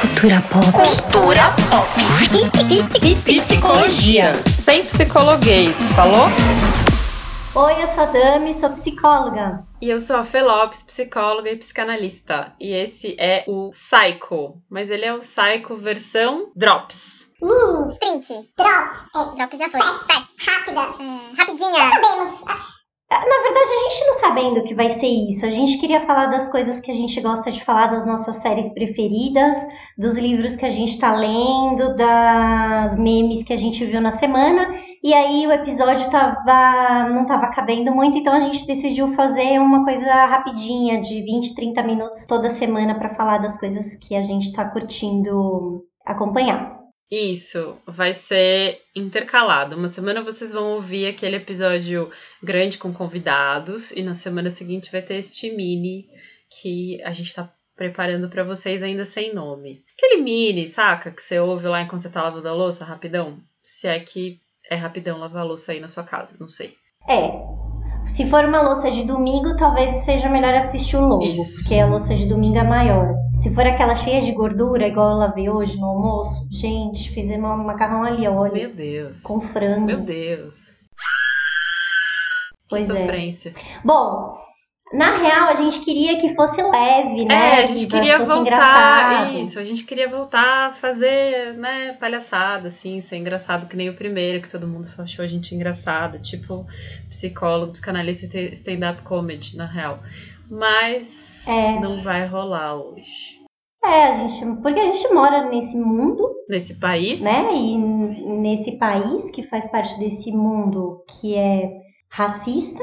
Cultura pop. Cultura pop. Psicologia. Sem psicologuês, falou? Oi, eu sou a Dami, sou psicóloga. E eu sou a Fê Lopes, psicóloga e psicanalista. E esse é o Psycho, mas ele é o Psycho versão Drops. Mini, sprint, drops, é, drops já foi, fast, rápida, é, rapidinha. Sabemos. Na verdade, a gente não sabendo que vai ser isso. A gente queria falar das coisas que a gente gosta de falar, das nossas séries preferidas, dos livros que a gente tá lendo, das memes que a gente viu na semana. E aí o episódio tava, não tava cabendo muito, então a gente decidiu fazer uma coisa rapidinha, de 20, 30 minutos toda semana para falar das coisas que a gente tá curtindo acompanhar. Isso, vai ser intercalado. Uma semana vocês vão ouvir aquele episódio grande com convidados e na semana seguinte vai ter este mini que a gente tá preparando para vocês ainda sem nome. Aquele mini, saca? Que você ouve lá enquanto você tá lavando a louça, rapidão. Se é que é rapidão lavar a louça aí na sua casa, não sei. É. Se for uma louça de domingo, talvez seja melhor assistir o lobo, Isso. porque a louça de domingo é maior. Se for aquela cheia de gordura, igual eu lavei hoje no almoço, gente, fizemos um macarrão ali, olha, Meu Deus. com frango. Meu Deus. Pois que é. sofrência. Bom, na real, a gente queria que fosse leve, né? É, a gente que queria voltar. engraçado. Isso, a gente queria voltar a fazer, né, palhaçada, assim, ser engraçado que nem o primeiro, que todo mundo achou a gente engraçada, tipo psicólogo, psicanalista e stand-up comedy, na real. Mas É. não vai rolar hoje. É, a gente, porque a gente mora nesse mundo, Nesse país, né? E nesse país que faz parte desse mundo que é racista.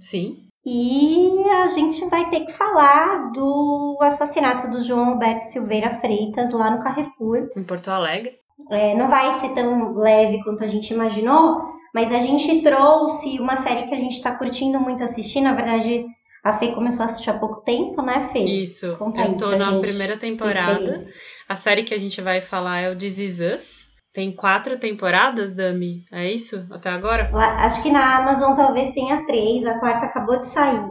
sim. E a gente vai ter que falar do assassinato do João Alberto Silveira Freitas lá no Carrefour. Em Porto Alegre. É, não vai ser tão leve quanto a gente imaginou, mas a gente trouxe uma série que a gente tá curtindo muito assistir. Na verdade, a Fê começou a assistir há pouco tempo, né, Fê? Isso. Conta Eu tô na gente primeira temporada. A série que a gente vai falar é o This Is Us. Tem quatro temporadas, Dami? É isso? Até agora? Acho que na Amazon talvez tenha três, a quarta acabou de sair.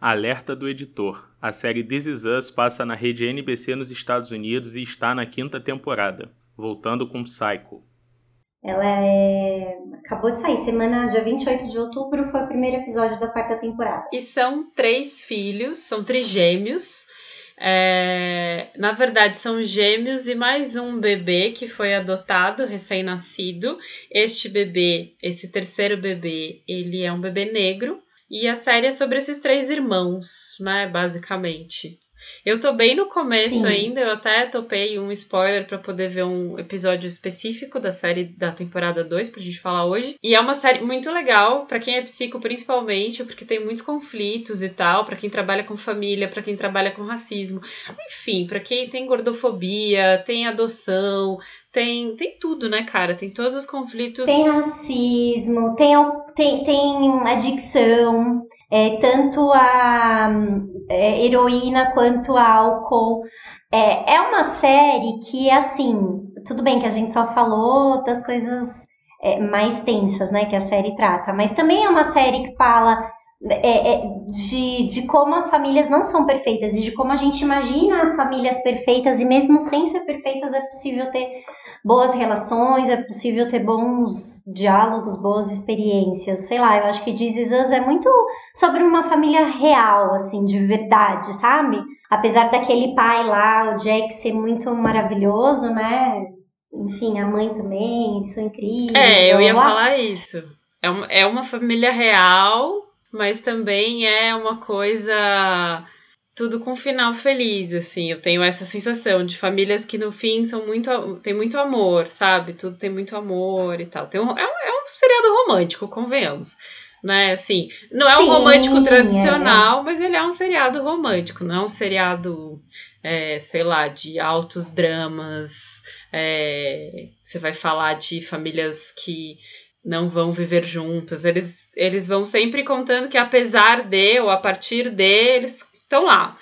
Alerta do editor. A série This Is Us passa na rede NBC nos Estados Unidos e está na quinta temporada. Voltando com Psycho. Ela é... acabou de sair, semana dia 28 de outubro foi o primeiro episódio da quarta temporada. E são três filhos, são trigêmeos. É, na verdade, são gêmeos e mais um bebê que foi adotado, recém-nascido. Este bebê, esse terceiro bebê, ele é um bebê negro. E a série é sobre esses três irmãos, né, basicamente. Eu tô bem no começo Sim. ainda, eu até topei um spoiler pra poder ver um episódio específico da série da temporada 2 pra gente falar hoje. E é uma série muito legal pra quem é psico principalmente, porque tem muitos conflitos e tal, pra quem trabalha com família, pra quem trabalha com racismo. Enfim, pra quem tem gordofobia, tem adoção, tem tem tudo, né, cara? Tem todos os conflitos. Tem racismo, tem, tem, tem adicção, é, tanto a é, heroína quanto a álcool. É, é uma série que, assim, tudo bem que a gente só falou das coisas é, mais tensas, né, que a série trata, mas também é uma série que fala é, é, de, de como as famílias não são perfeitas e de como a gente imagina as famílias perfeitas e mesmo sem ser perfeitas é possível ter boas relações, é possível ter bons diálogos, boas experiências. Sei lá, eu acho que Is Us é muito sobre uma família real, assim, de verdade, sabe? Apesar daquele pai lá, o Jack, ser muito maravilhoso, né? Enfim, a mãe também, eles são incríveis. É, eu ia blá. falar isso. É é uma família real, mas também é uma coisa tudo com um final feliz, assim. Eu tenho essa sensação de famílias que no fim são muito tem muito amor, sabe? Tudo tem muito amor e tal. Tem um, é, um, é um seriado romântico, convenhamos. Né, assim, não é um Sim, romântico é. tradicional, mas ele é um seriado romântico, não é um seriado, é, sei lá, de altos dramas. é, você vai falar de famílias que não vão viver juntas. Eles, eles vão sempre contando que apesar de ou a partir de, eles estão lá.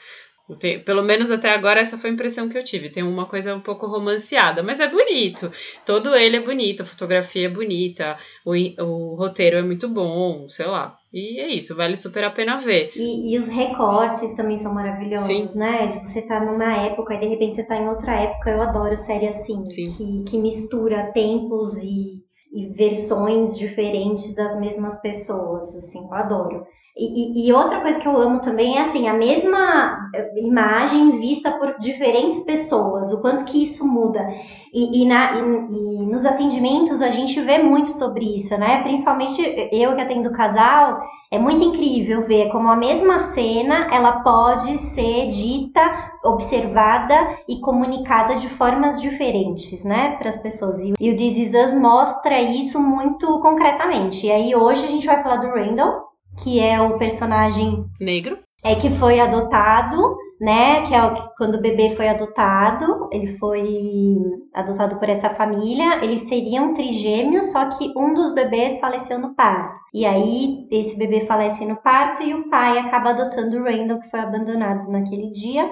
Tenho- pelo menos até agora essa foi a impressão que eu tive. Tem uma coisa um pouco romanceada, mas é bonito. Todo ele é bonito, a fotografia é bonita, o, o roteiro é muito bom, sei lá. E é isso, vale super a pena ver. E, e os recortes também são maravilhosos, Sim. né? De você tá numa época e de repente você tá em outra época. Eu adoro série assim, Sim. que, que mistura tempos e, e versões diferentes das mesmas pessoas, assim, eu adoro. E, e- outra coisa que eu amo também é assim, a mesma eh, imagem vista por diferentes pessoas, o quanto que isso muda. E, e na- e nos atendimentos a gente vê muito sobre isso, né? Principalmente eu que atendo casal, é muito incrível ver como a mesma cena ela pode ser dita, observada e comunicada de formas diferentes, né, para as pessoas. E, e o This Is Us mostra isso muito concretamente. E aí hoje a gente vai falar do Randall, que é o personagem Negro. é que foi adotado, né? Que é o que quando o bebê foi adotado, ele foi adotado por essa família. Eles seriam trigêmeos, só que um dos bebês faleceu no parto. E aí esse bebê falece no parto e o pai acaba adotando o Randall, que foi abandonado naquele dia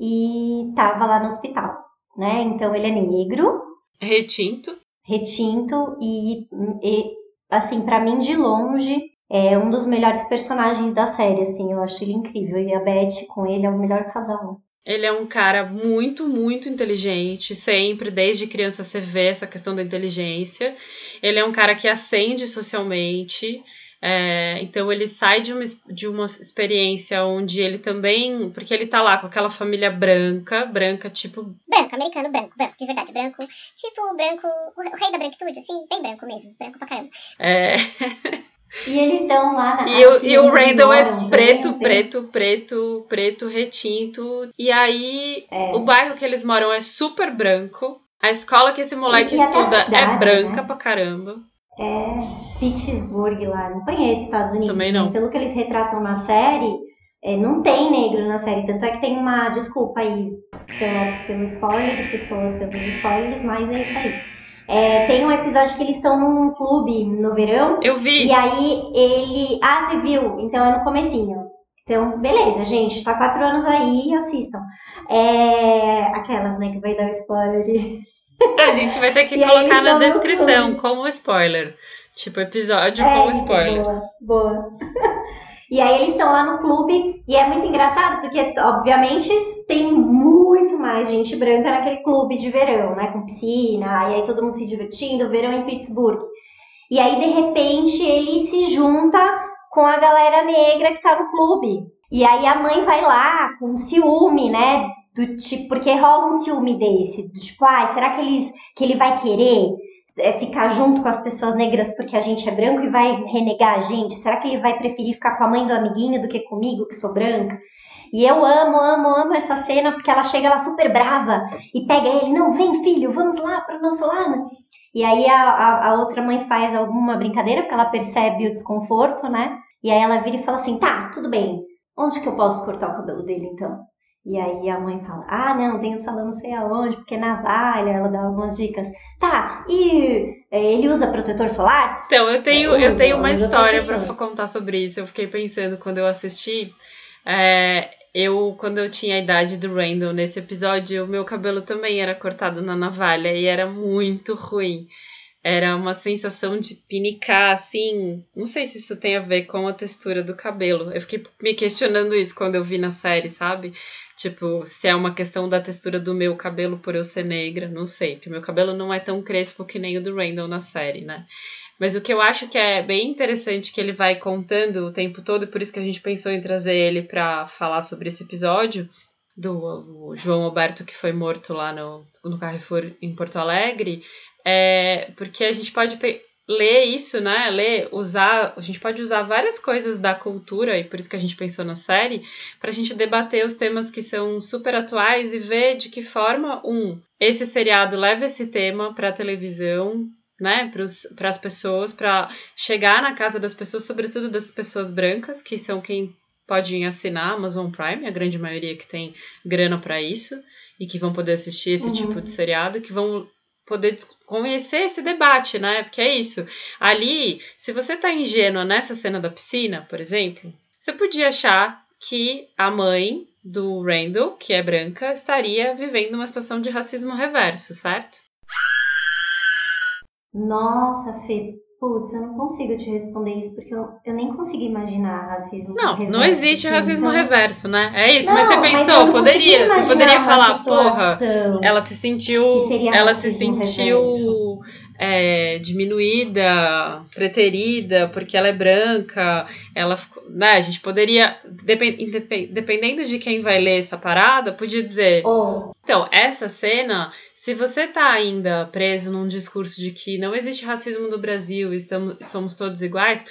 e tava lá no hospital, né? Então ele é negro, Retinto. retinto e, e assim, pra mim de longe é um dos melhores personagens da série, assim, eu acho ele incrível. E a Beth com ele é o melhor casal. Ele é um cara muito, muito inteligente. Sempre, desde criança, você vê essa questão da inteligência. Ele é um cara que ascende socialmente. é, então ele sai de uma, de uma experiência onde ele também. Porque ele tá lá com aquela família branca, branca, tipo. Branco, americano, branco, branco, de verdade, branco. Tipo, branco, o o rei da branquitude, assim, bem branco mesmo, branco pra caramba. é, E eles estão lá na. E, o, e o Randall é moram, preto, tem- tem- preto, preto, preto, retinto. E aí, É. o bairro que eles moram é super branco. A escola que esse moleque estuda é cidade, branca né? pra caramba. É Pittsburgh lá. Não conheço os Estados Unidos. Também não. Pelo que eles retratam na série, é, não tem negro na série. Tanto é que tem uma. Desculpa aí, Felopes, pelo spoiler, e pessoas pelos spoilers, mas é isso aí. É, tem um episódio que eles estão num clube no verão. Eu vi. E aí ele. Ah, você viu? Então é no comecinho. Então, beleza, gente. Tá quatro anos aí, assistam. É. Aquelas, né, que vai dar o spoiler. A gente vai ter que colocar na descrição como spoiler. Tipo, episódio É com spoiler. Boa, boa. E aí eles estão lá no clube e é muito engraçado porque, obviamente, tem muito mais gente branca naquele clube de verão, né? Com piscina, e aí todo mundo se divertindo, verão em Pittsburgh. E aí, de repente, ele se junta com a galera negra que tá no clube. E aí a mãe vai lá com ciúme, né? Do tipo, porque rola um ciúme desse, do tipo, ai, será que, eles, que ele vai querer é, ficar junto com as pessoas negras porque a gente é branco e vai renegar a gente? Será que ele vai preferir ficar com a mãe do amiguinho do que comigo, que sou branca? E eu amo, amo, amo essa cena porque ela chega lá super brava e pega ele, não, vem filho, vamos lá pro nosso lado. E aí a, a, a outra mãe faz alguma brincadeira porque ela percebe o desconforto, né? E aí ela vira e fala assim, tá, tudo bem, onde que eu posso cortar o cabelo dele então? E aí a mãe fala, ah, não, tem um salão não sei aonde, porque é navalha, ela dá algumas dicas. Tá, e é, ele usa protetor solar? Então, eu tenho, É, eu tenho uma história pra protetor. contar sobre isso. Eu fiquei pensando quando eu assisti. é, eu, quando eu tinha a idade do Randall nesse episódio, o meu cabelo também era cortado na navalha e era muito ruim. Era uma sensação de pinicar, assim. Não sei se isso tem a ver com a textura do cabelo. Eu fiquei me questionando isso quando eu vi na série, sabe? Tipo, se é uma questão da textura do meu cabelo por eu ser negra, não sei. Porque meu cabelo não é tão crespo que nem o do Randall na série, né? Mas o que eu acho que é bem interessante que ele vai contando o tempo todo, por isso que a gente pensou em trazer ele pra falar sobre esse episódio do João Alberto que foi morto lá no, no Carrefour em Porto Alegre, é porque a gente pode ler isso, né? Ler, usar, a gente pode usar várias coisas da cultura e por isso que a gente pensou na série, pra gente debater os temas que são super atuais e ver de que forma um esse seriado leva esse tema pra televisão, né, para as pessoas, para chegar na casa das pessoas, sobretudo das pessoas brancas, que são quem podem assinar a Amazon Prime, a grande maioria que tem grana para isso e que vão poder assistir esse Uhum. tipo de seriado, que vão poder conhecer esse debate, né? Porque é isso. Ali, se você tá ingênua nessa cena da piscina, por exemplo, você podia achar que a mãe do Randall, que é branca, estaria vivendo uma situação de racismo reverso, certo? Nossa, Fê, Putz, eu não consigo te responder isso, porque eu, eu nem consigo imaginar racismo Não, reverso, não existe assim, racismo então- reverso, né? É isso, Não, mas você pensou, não poderia, você poderia falar, porra, ela se sentiu, que seria ela se sentiu. É, diminuída, preterida, porque ela é branca, ela ficou, né, a gente poderia, depen- indepen- dependendo de quem vai ler essa parada, podia dizer, Ou, então, essa cena, se você tá ainda preso num discurso de que não existe racismo no Brasil e estamos, somos todos iguais,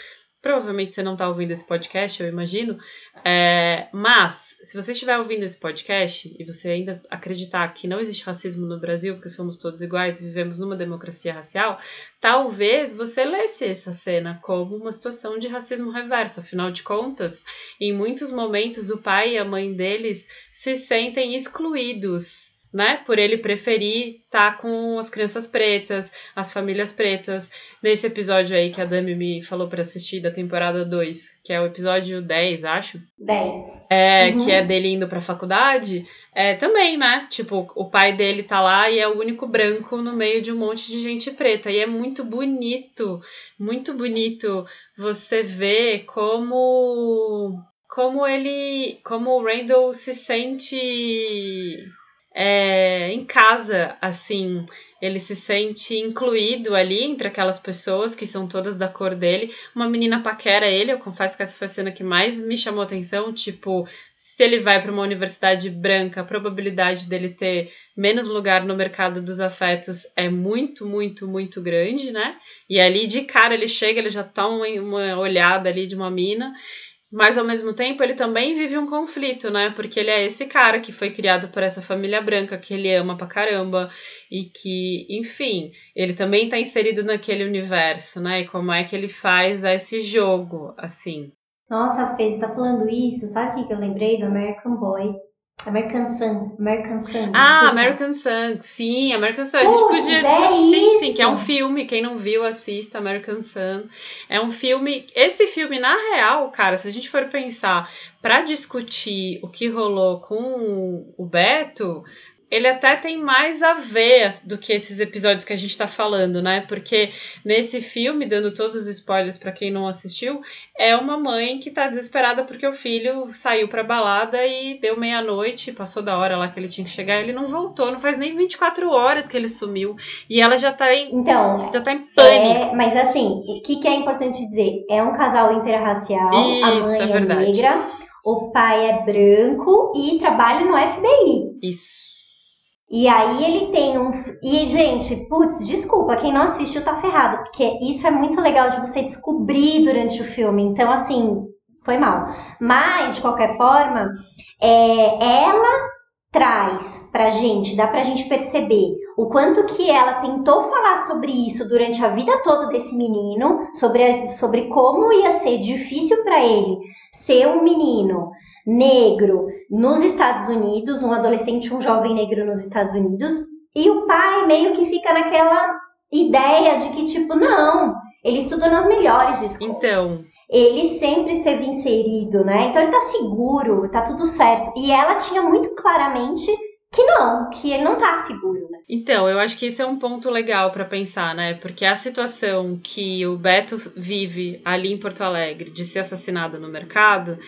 provavelmente você não tá ouvindo esse podcast, eu imagino. É, mas, se você estiver ouvindo esse podcast e você ainda acreditar que não existe racismo no Brasil, porque somos todos iguais e vivemos numa democracia racial, talvez você lesse essa cena como uma situação de racismo reverso. Afinal de contas, em muitos momentos, o pai e a mãe deles se sentem excluídos. Né? Por ele preferir estar com as crianças pretas, as famílias pretas. Nesse episódio aí que a Dami me falou pra assistir da temporada 2, que é o episódio 10, acho. 10. É, Uhum. que é dele indo pra faculdade, é também, né? Tipo, o pai dele tá lá e é o único branco no meio de um monte de gente preta. E é muito bonito, muito bonito você ver como como ele, como o Randall se sente é, em casa, assim, ele se sente incluído ali entre aquelas pessoas que são todas da cor dele. Uma menina paquera ele, eu confesso que essa foi a cena que mais me chamou atenção, tipo, se ele vai para uma universidade branca, a probabilidade dele ter menos lugar no mercado dos afetos é muito, muito, muito grande, né? E ali de cara ele chega, ele já toma uma olhada ali de uma mina. Mas ao mesmo tempo ele também vive um conflito, né? Porque ele é esse cara que foi criado por essa família branca que ele ama pra caramba e que, enfim, ele também tá inserido naquele universo, né? E como é que ele faz esse jogo, assim. Nossa, Fê, você tá falando isso? Sabe o que, eu lembrei do American Boy? American Sun. American Sun. Ah, desculpa. American Sun. Sim, American Sun. A gente podia é sim, sim, que é um filme. Quem não viu, assista American Sun. É um filme. Esse filme, na real, cara, se a gente for pensar pra discutir o que rolou com o Beto. Ele até tem mais a ver do que esses episódios que a gente tá falando, né? Porque nesse filme, dando todos os spoilers pra quem não assistiu, é uma mãe que tá desesperada porque o filho saiu pra balada e deu meia-noite, passou da hora lá que ele tinha que chegar, ele não voltou, não faz nem 24 horas que ele sumiu. E ela já tá em, Então, já tá em pânico. É, mas assim, o que, que é importante dizer? É um casal interracial, a Isso, mãe é é, negra, o pai é branco e trabalha no FBI. Isso. E aí ele tem um. E, gente, putz, desculpa, quem não assistiu tá ferrado, porque isso é muito legal de você descobrir durante o filme. Então, assim, foi mal. Mas, de qualquer forma, é, ela traz pra gente, dá pra gente perceber o quanto que ela tentou falar sobre isso durante a vida toda desse menino, sobre, sobre como ia ser difícil pra ele ser um menino negro nos Estados Unidos, um adolescente, um jovem negro nos Estados Unidos, e o pai meio que fica naquela ideia de que, tipo, não, ele estudou nas melhores escolas. Então, Ele sempre esteve inserido, né? Então ele tá seguro, tá tudo certo. E ela tinha muito claramente que não, que ele não tá seguro, né? Então, eu acho que esse é um ponto legal pra pensar, né? Porque a situação que o Beto vive ali em Porto Alegre de ser assassinado no mercado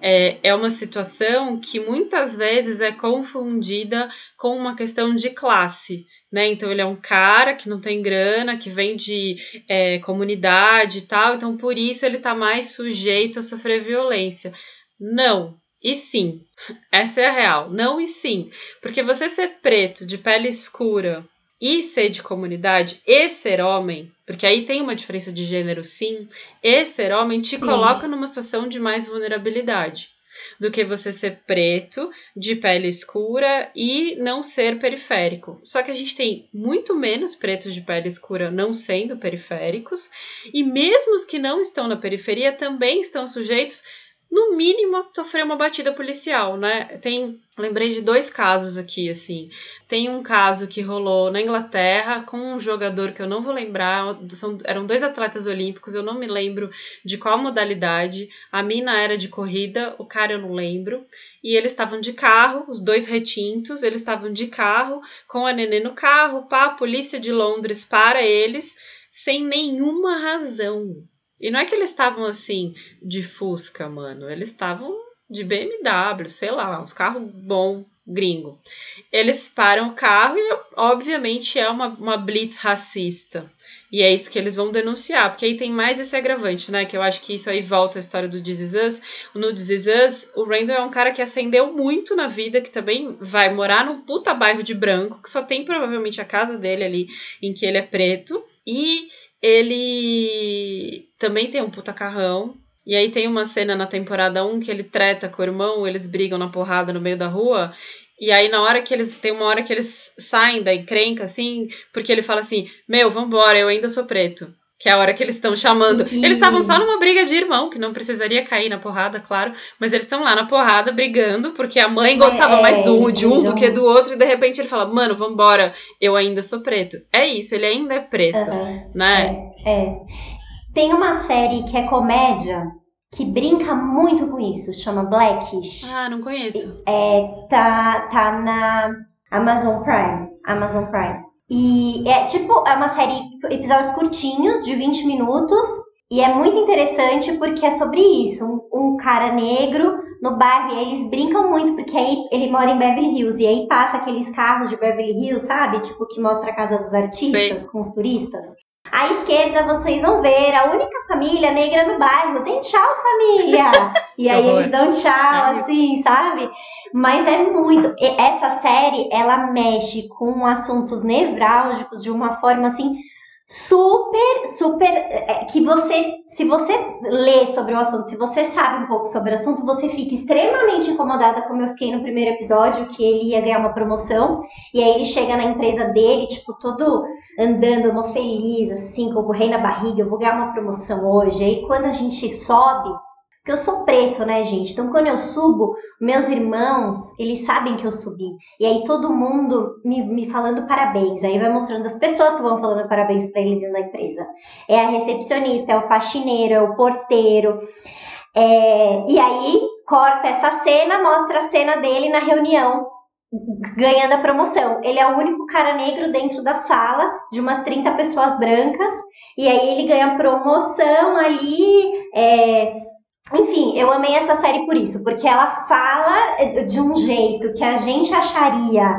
é, é uma situação que muitas vezes é confundida com uma questão de classe, né? Então, ele é um cara que não tem grana, que vem de é, comunidade e tal, então por isso ele tá mais sujeito a sofrer violência. Não. E sim, essa é a real. Não e sim. Porque você ser preto, de pele escura e ser de comunidade e ser homem, porque aí tem uma diferença de gênero, sim, e ser homem te Sim. coloca numa situação de mais vulnerabilidade do que você ser preto, de pele escura e não ser periférico. Só que a gente tem muito menos pretos de pele escura não sendo periféricos, e mesmo os que não estão na periferia também estão sujeitos no mínimo, sofrer uma batida policial, né? Tem. Lembrei de dois casos aqui, assim. Tem um caso que rolou na Inglaterra com um jogador que eu não vou lembrar. São, eram dois atletas olímpicos, eu não me lembro de qual modalidade. A mina era de corrida, o cara eu não lembro. E eles estavam de carro, os dois retintos, eles estavam de carro, com a nenê no carro, pá, a polícia de Londres para eles sem nenhuma razão. E não é que eles estavam assim de Fusca, mano. Eles estavam de BMW, sei lá, uns carros bom gringo. Eles param o carro e, obviamente, é uma, uma blitz racista. E é isso que eles vão denunciar, porque aí tem mais esse agravante, né? Que eu acho que isso aí volta à história do This Is Us. No This Is Us, o Randall é um cara que ascendeu muito na vida, que também vai morar num puta bairro de branco, que só tem provavelmente a casa dele ali, em que ele é preto. E ele também tem um puta carrão, e aí tem uma cena na temporada 1 que ele treta com o irmão, eles brigam na porrada no meio da rua. E aí, na hora que eles. Tem uma hora que eles saem da encrenca, assim, porque ele fala assim: Meu, vambora, eu ainda sou preto. Que é a hora que eles estão chamando. Eles estavam só numa briga de irmão, que não precisaria cair na porrada, claro. Mas eles estão lá na porrada brigando, porque a mãe gostava É, mais do, de um do viram. que do outro. E de repente ele fala: Mano, vambora, eu ainda sou preto. É isso, ele ainda é preto, Aham. né? É. Tem uma série que é comédia que brinca muito com isso, chama Blackish. Ah, não conheço. É, tá, tá na Amazon Prime. Amazon Prime. E é tipo, é uma série, episódios curtinhos, de 20 minutos. E é muito interessante porque é sobre isso. Um, um cara negro no bairro, e eles brincam muito, porque aí ele mora em Beverly Hills. E aí passa aqueles carros de Beverly Hills, sabe? Tipo, que mostra a casa dos artistas com os turistas. À esquerda vocês vão ver a única família negra no bairro. Tem tchau, família! E aí eles dão tchau, É assim, sabe? Mas é muito. Essa série, ela mexe com assuntos nevrálgicos de uma forma assim super, super. é, Que você, se você lê sobre o assunto, se você sabe um pouco sobre o assunto, você fica extremamente incomodada, como eu fiquei no primeiro episódio, que ele ia ganhar uma promoção. E aí ele chega na empresa dele, tipo, todo andando, uma feliz, assim, com o rei na barriga, eu vou ganhar uma promoção hoje. Aí quando a gente sobe, porque eu sou preto, né, gente? Então quando eu subo, meus irmãos, eles sabem que eu subi. E aí todo mundo me, me falando parabéns. Aí vai mostrando as pessoas que vão falando parabéns pra ele dentro da empresa. É a recepcionista, é o faxineiro, é o porteiro. É, e aí corta essa cena, mostra a cena dele na reunião ganhando a promoção. Ele é o único cara negro dentro da sala, de umas 30 pessoas brancas, e aí ele ganha promoção ali. é, Enfim, eu amei essa série por isso, porque ela fala de um jeito que a gente acharia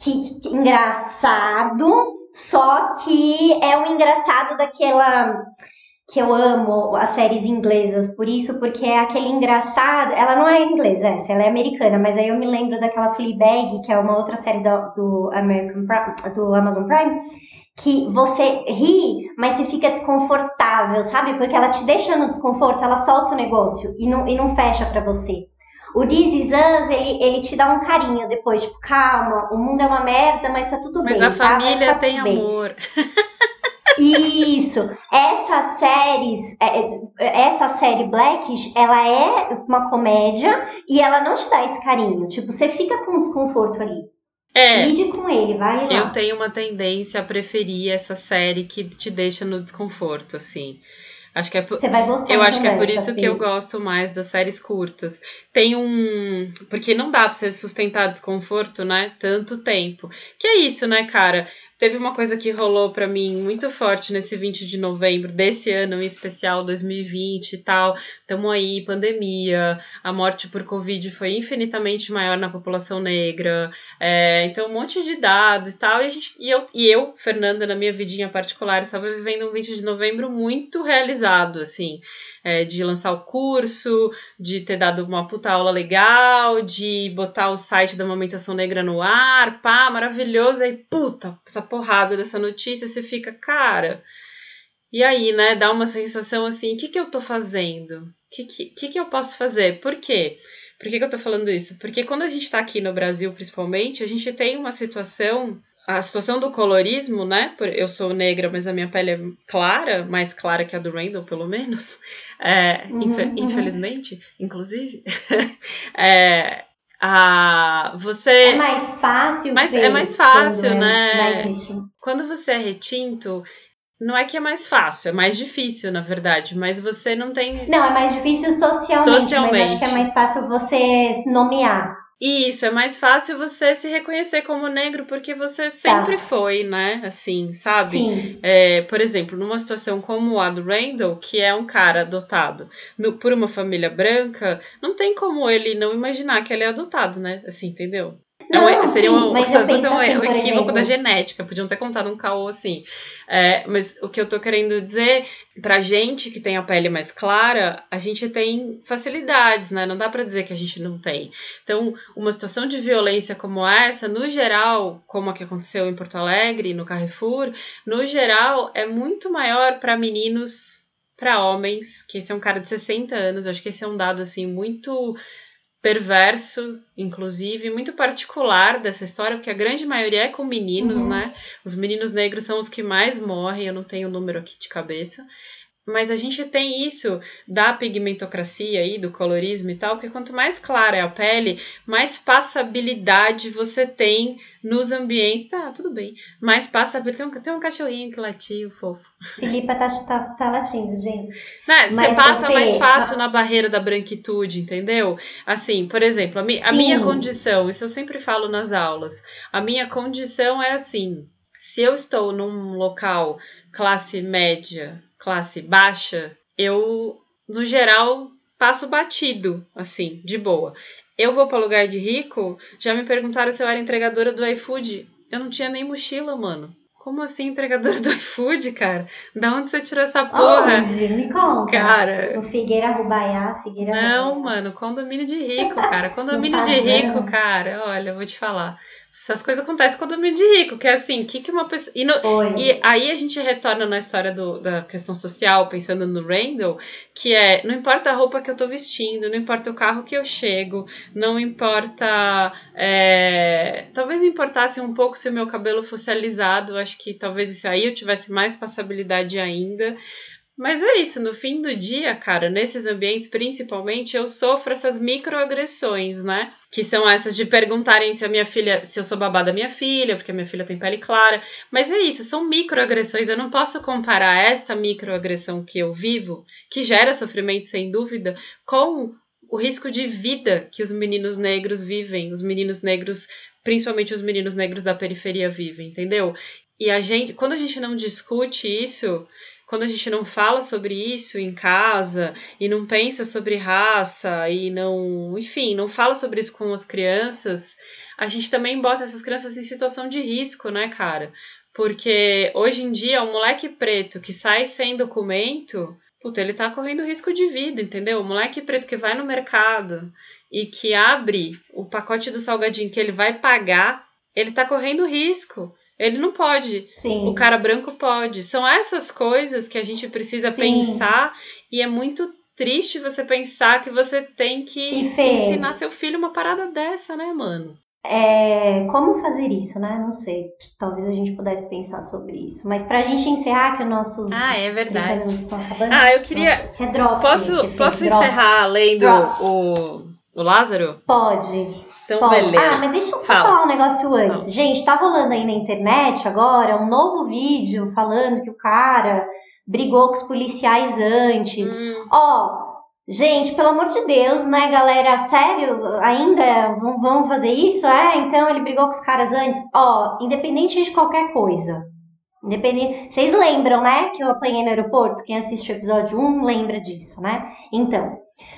que, que engraçado, só que é um engraçado daquela que eu amo as séries inglesas por isso, porque é aquele engraçado. Ela não é inglesa, essa, ela é americana, mas aí eu me lembro daquela Fleabag, que é uma outra série do, do American do Amazon Prime, que você ri, mas você fica desconfortável, sabe? Porque ela te deixa no desconforto, ela solta o negócio e não, e não fecha pra você. O This Is Us, ele, ele te dá um carinho depois, tipo, calma, o mundo é uma merda, mas tá tudo Mas bem. a tá? Vai família ficar tem amor. Isso. Essas séries, é, é, essa série Blackish, ela é uma comédia e ela não te dá esse carinho. Tipo, você fica com desconforto ali. É, Lide com ele, vai lá. eu tenho uma tendência a preferir essa série que te deixa no desconforto, assim. Acho que é por... Você vai gostar. Eu acho que é por isso que eu gosto mais das séries curtas. Tem um. Porque não dá pra você sustentar desconforto, né? Tanto tempo. Que é isso, né, cara? Teve uma coisa que rolou pra mim muito forte nesse 20 de novembro desse ano em especial, 2020 e tal. Tamo aí, pandemia, a morte por Covid foi infinitamente maior na população negra. É, então, um monte de dado e tal. E, a gente, e, eu, e eu, Fernanda, na minha vidinha particular, estava vivendo um 20 de novembro muito realizado, assim. É, de lançar o curso, de ter dado uma puta aula legal, de botar o site da Amamentação Negra no ar, pá, maravilhoso. Aí, puta, essa porrada dessa notícia, você fica, cara. E aí, né, dá uma sensação assim: o que, que eu tô fazendo? O que, que, que, eu posso fazer? Por quê? Por que, que eu tô falando isso? Porque quando a gente tá aqui no Brasil, principalmente, a gente tem uma situação. A situação do colorismo, né? por- Eu sou negra, mas a minha pele é clara, mais clara que a do Randall, pelo menos. É, Uhum, uhum. Infelizmente, inclusive. é, a, você. É mais fácil. Mas é mais fácil, quando é né? Mais retinto. Quando você é retinto, não é que é mais fácil, é mais difícil, na verdade, mas você não tem. Não, é mais difícil socialmente, mas Socialmente. acho que é mais fácil você nomear. Isso, é mais fácil você se reconhecer como negro porque você sempre Tá. foi, né? Assim, sabe? Sim. É, por exemplo, numa situação como a do Randall, que é um cara adotado no- por uma família branca, não tem como ele não imaginar que ele é adotado, né? Assim, entendeu? É um- Não, seria sim, um, mas um, assim, um equívoco exemplo. da genética, podiam ter contado um caô assim. É, mas o que eu tô querendo dizer, pra gente que tem a pele mais clara, a gente tem facilidades, né? Não dá pra dizer que a gente não tem. Então, uma situação de violência como essa, no geral, como a que aconteceu em Porto Alegre, no Carrefour, no geral, é muito maior pra meninos, pra homens, que esse é um cara de 60 anos, acho que esse é um dado assim muito perverso, inclusive, muito particular dessa história, porque a grande maioria é com meninos, Uhum. né? Os meninos negros são os que mais morrem, eu não tenho o número aqui de cabeça. Mas a gente tem isso da pigmentocracia aí, do colorismo e tal, porque quanto mais clara é a pele, mais passabilidade você tem nos ambientes. Tá, tudo bem. Mais passabilidade. Tem um, tem um cachorrinho que latiu, fofo. Filipa tá, tá, tá latindo, gente. Né? Você Mas passa você- mais fácil na barreira da branquitude, entendeu? Assim, por exemplo, a, mi- a minha condição, isso eu sempre falo nas aulas, a minha condição é assim: se eu estou num local classe média, classe baixa, eu, no geral, passo batido, assim, de boa. Eu vou para lugar de rico, já me perguntaram se eu era entregadora do iFood. Eu não tinha nem mochila, mano. Como assim entregadora do iFood, cara? Da onde você tirou essa porra? Onde? Me conta. Cara. No Figueira Rubaiá, Figueira Não, Rubaiá. mano, condomínio de rico, cara. Condomínio de rico, cara. Olha, eu vou te falar. Essas coisas acontecem com condomínio de rico, que é assim, o que, que uma pessoa. E, no- e aí a gente retorna na história do- da questão social, pensando no Randall, que é, não importa a roupa que eu tô vestindo, não importa o carro que eu chego, não importa. é, Talvez importasse um pouco se o meu cabelo fosse alisado, acho que talvez isso aí eu tivesse mais passabilidade ainda. Mas é isso, no fim do dia, cara, nesses ambientes, principalmente, eu sofro essas microagressões, né? Que são essas de perguntarem se a minha filha, se eu sou babá da minha filha, porque a minha filha tem pele clara. Mas é isso, são microagressões. Eu não posso comparar esta microagressão que eu vivo, que gera sofrimento sem dúvida, com o risco de vida que os meninos negros vivem, os meninos negros, principalmente os meninos negros da periferia vivem, entendeu? E a gente, quando a gente não discute isso, quando a gente não fala sobre isso em casa e não pensa sobre raça e não, enfim, não fala sobre isso com as crianças, a gente também bota essas crianças em situação de risco, né, cara? Porque hoje em dia, o moleque preto que sai sem documento, puta, ele tá correndo risco de vida, entendeu? O moleque preto que vai no mercado e que abre o pacote do salgadinho que ele vai pagar, ele tá correndo risco. Ele não pode. Sim. O cara branco pode. São essas coisas que a gente precisa Sim. pensar e é muito triste você pensar que você tem que ensinar seu filho uma parada dessa, né, mano? É, como fazer isso, né? Não sei. Talvez a gente pudesse pensar sobre isso. Mas pra gente encerrar, que os nossos Ah, é 30 verdade. acabando. Ah, eu queria. Nossa, que é drop Posso, esse, Fê, posso encerrar lendo o, o Lázaro? Pode. Então, Pode. beleza. Ah, mas deixa eu só Fala. falar um negócio antes. Gente, tá rolando aí na internet agora um novo vídeo falando que o cara brigou com os policiais antes. Hum, Ó, gente, pelo amor de Deus, né, galera? Sério? Ainda vão, vão fazer isso? É? Então ele brigou com os caras antes? Ó, independente de qualquer coisa. Independente. Vocês lembram, né, que eu apanhei no aeroporto? Quem assiste o episódio 1 lembra disso, né? Então,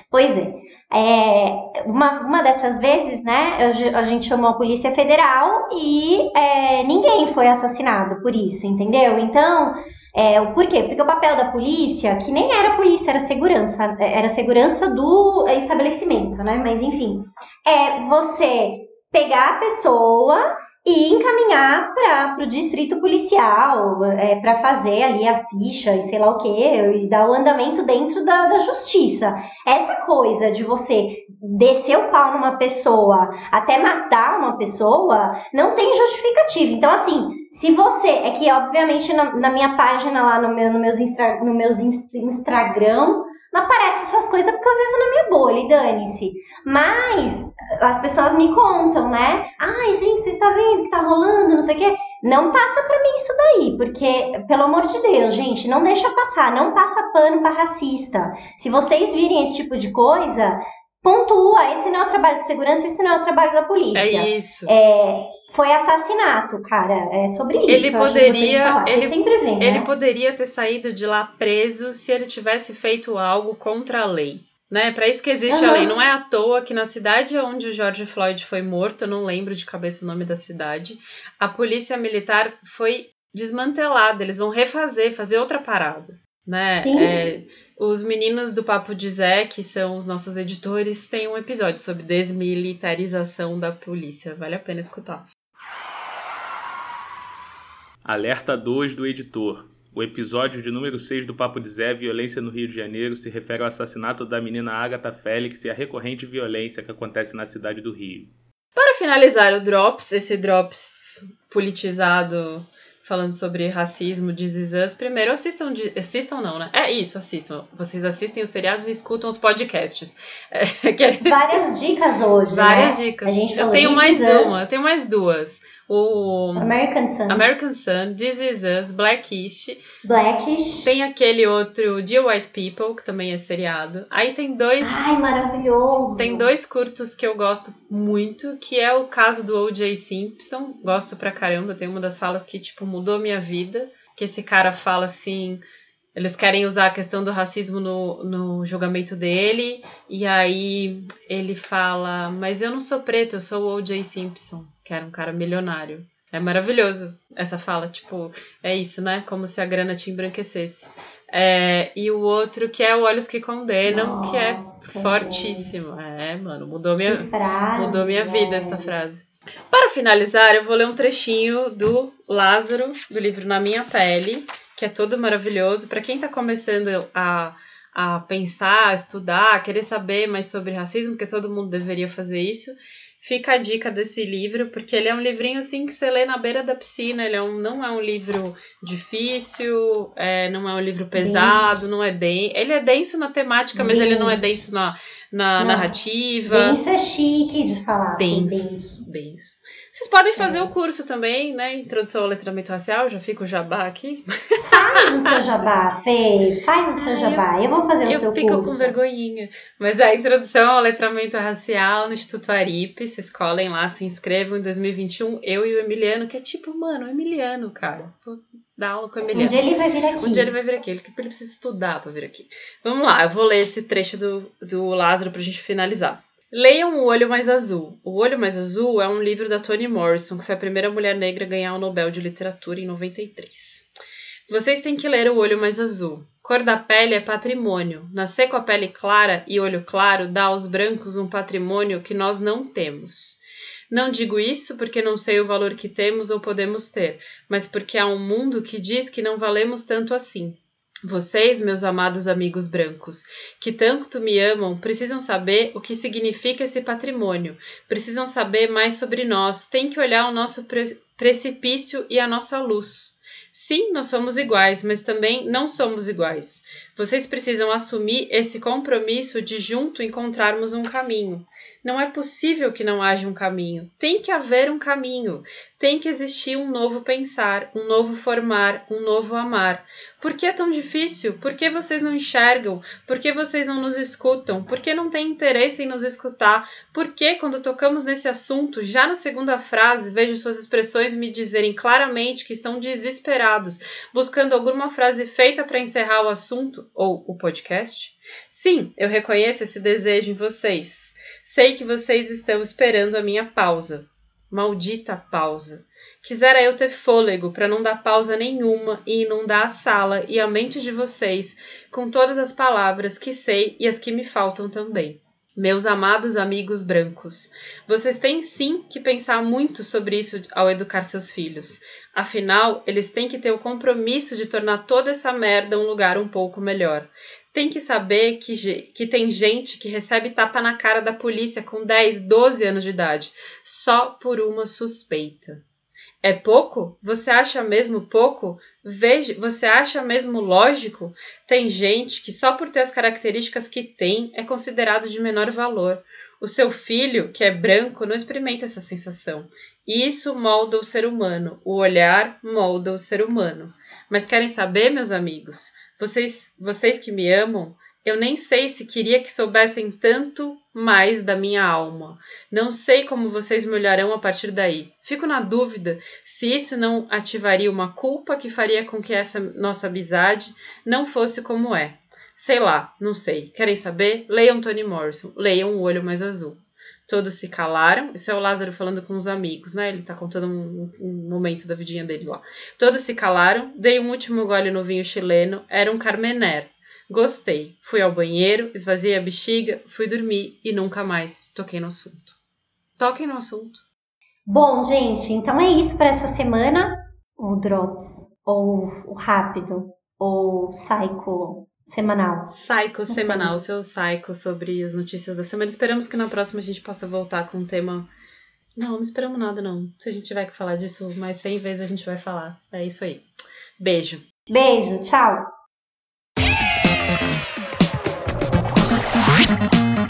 pois é. É, uma, uma dessas vezes, né, eu- a gente chamou a Polícia Federal e é, ninguém foi assassinado por isso, entendeu? Então, é, o porquê? Porque o papel da polícia, que nem era polícia, era segurança, era segurança do estabelecimento, né? Mas enfim, é você pegar a pessoa e encaminhar para o distrito policial é, para fazer ali a ficha e sei lá o que, e dar o andamento dentro da, da justiça. Essa coisa de você descer o pau numa pessoa até matar uma pessoa não tem justificativa. Então, assim, se você. É que, obviamente, na, na minha página lá no meu, no meus, instra, no meus ins- Instagram, não aparece essas coisas porque eu vivo na minha bolha, e dane-se. Mas as pessoas me contam, né? Ai, gente, você está vendo que tá rolando, não sei o quê. Não passa pra mim isso daí, porque, pelo amor de Deus, gente, não deixa passar, não passa pano pra racista. Se vocês virem esse tipo de coisa, pontua, esse não é o trabalho de segurança, esse não é o trabalho da polícia. É isso. É, foi assassinato, cara. É sobre isso. Ele que eu acho poderia- ele- sempre vem, Ele né? poderia ter saído de lá preso se ele tivesse feito algo contra a lei. Né? Para isso que existe a Aham. lei. Não é à toa que na cidade onde o George Floyd foi morto, eu não lembro de cabeça o nome da cidade, a polícia militar foi desmantelada. Eles vão refazer, fazer outra parada. Né? Sim. É, os meninos do Papo de Zé, que são os nossos editores, têm um episódio sobre desmilitarização da polícia. Vale a pena escutar. Alerta 2 do editor. O episódio de número 6 do Papo de Zé, Violência no Rio de Janeiro, se refere ao assassinato da menina Agatha Félix e a recorrente violência que acontece na cidade do Rio. Para finalizar o Drops, esse Drops politizado falando sobre racismo, Us, primeiro assistam, assistam não, né? É isso, assistam. Vocês assistem os seriados e escutam os podcasts. É, que é- Várias dicas hoje. várias né? dicas. A gente eu falou tenho This mais Is Us, uma, eu tenho mais duas. O American Sun, American Sun, This Is Us, Blackish. Blackish. Tem aquele outro, Dear White People, que também é seriado. Aí tem dois... Ai, maravilhoso. Tem dois curtos que eu gosto muito, que é o caso do O.J. Simpson. Gosto pra caramba, tem uma das falas que, tipo, mudou minha vida. Que esse cara fala assim. Eles querem usar a questão do racismo no, no julgamento dele. E aí ele fala: Mas eu não sou preto, eu sou o O.J. Simpson, que era um cara milionário. É maravilhoso essa fala, tipo, é isso, né? Como se a grana te embranquecesse. É, e o outro que é o Olhos que Condenam, que é Nossa, fortíssimo. É, mano, mudou minha, frase, mudou minha vida esta frase. Para finalizar, eu vou ler um trechinho do Lázaro, do livro Na Minha Pele, que é todo maravilhoso. Para quem tá começando a, a pensar, a estudar, a querer saber mais sobre racismo, porque todo mundo deveria fazer isso, fica a dica desse livro, porque ele é um livrinho assim que você lê na beira da piscina. Ele é um, não é um livro difícil, é, não é um livro pesado, não é denso. Ele é denso na temática, mas ele não é Denso. denso na, na Não. narrativa. Denso é chique de falar. assim, Denso, denso. Vocês podem fazer o curso também, né? Introdução ao letramento racial, já fica o jabá aqui. Faz o seu jabá, Fê. Faz o seu Ai, jabá. Eu, vou fazer o Eu seu fico curso. com vergonhinha. Mas a introdução ao letramento racial no Instituto Aripe, vocês colhem lá, se inscrevam em 2021. Eu e o Emiliano, que é tipo, mano, o Emiliano, cara. Vou dar aula com o Um Emiliano. dia ele vai vir aqui. Um dia ele vai vir aqui, ele, ele precisa estudar pra vir aqui. Vamos lá, eu vou ler esse trecho do, do Lázaro pra gente finalizar. Leiam O Olho Mais Azul. O Olho Mais Azul é um livro da Toni Morrison, que foi a primeira mulher negra a ganhar o Nobel de Literatura em 93. Vocês têm que ler O Olho Mais Azul. Cor da pele é patrimônio. Nascer com a pele clara e olho claro dá aos brancos um patrimônio que nós não temos. Não digo isso porque não sei o valor que temos ou podemos ter, mas porque há um mundo que diz que não valemos tanto assim. Vocês, meus amados amigos brancos, que tanto me amam, precisam saber o que significa esse patrimônio, precisam saber mais sobre nós, têm que olhar o nosso pre- precipício e a nossa luz. Sim, nós somos iguais, mas também não somos iguais. Vocês precisam assumir esse compromisso de junto encontrarmos um caminho. Não é possível que não haja um caminho. Tem que haver um caminho. Tem que existir um novo pensar, um novo formar, um novo amar. Por que é tão difícil? Por que vocês não enxergam? Por que vocês não nos escutam? Por que não têm interesse em nos escutar? Por que, quando tocamos nesse assunto, já na segunda frase, vejo suas expressões me dizerem claramente que estão desesperados, buscando alguma frase feita para encerrar o assunto ou o podcast? Sim, eu reconheço esse desejo em vocês. Sei que vocês estão esperando a minha pausa. Maldita pausa. Quisera eu ter fôlego para não dar pausa nenhuma e inundar a sala e a mente de vocês com todas as palavras que sei e as que me faltam também. Meus amados amigos brancos, vocês têm sim que pensar muito sobre isso ao educar seus filhos. Afinal, eles têm que ter o compromisso de tornar toda essa merda um lugar um pouco melhor. Tem que saber que, que tem gente que recebe tapa na cara da polícia com 10, 12 anos de idade, só por uma suspeita. É pouco? Você acha mesmo pouco? Veja, você acha mesmo lógico? Tem gente que só por ter as características que tem é considerado de menor valor. O seu filho, que é branco, não experimenta essa sensação. E isso molda o ser humano. O olhar molda o ser humano. Mas querem saber, meus amigos? Vocês, vocês que me amam, Eu nem sei se queria que soubessem tanto mais da minha alma. Não sei como vocês me olharão a partir daí. Fico na dúvida se isso não ativaria uma culpa que faria com que essa nossa amizade não fosse como é. Sei lá, não sei. Querem saber? Leiam Toni Morrison. Leiam O Olho Mais Azul. Todos se calaram. Isso é o Lázaro falando com os amigos, né? Ele tá contando um, um, momento da vidinha dele lá. Todos se calaram. Dei um último gole no vinho chileno. Era um Carmener. Gostei. Fui ao banheiro, esvaziei a bexiga, fui dormir e nunca mais toquei no assunto. Toquem no assunto. Bom, gente, então é isso para essa semana. O Drops, ou o Rápido, ou Psycho semanal. Psycho semanal, seu Psycho sobre as notícias da semana. Esperamos que na próxima a gente possa voltar com um tema. Não, não esperamos nada, não. Se a gente tiver que falar disso mais 100 vezes, a gente vai falar. É isso aí. Beijo. Beijo, tchau. Bye.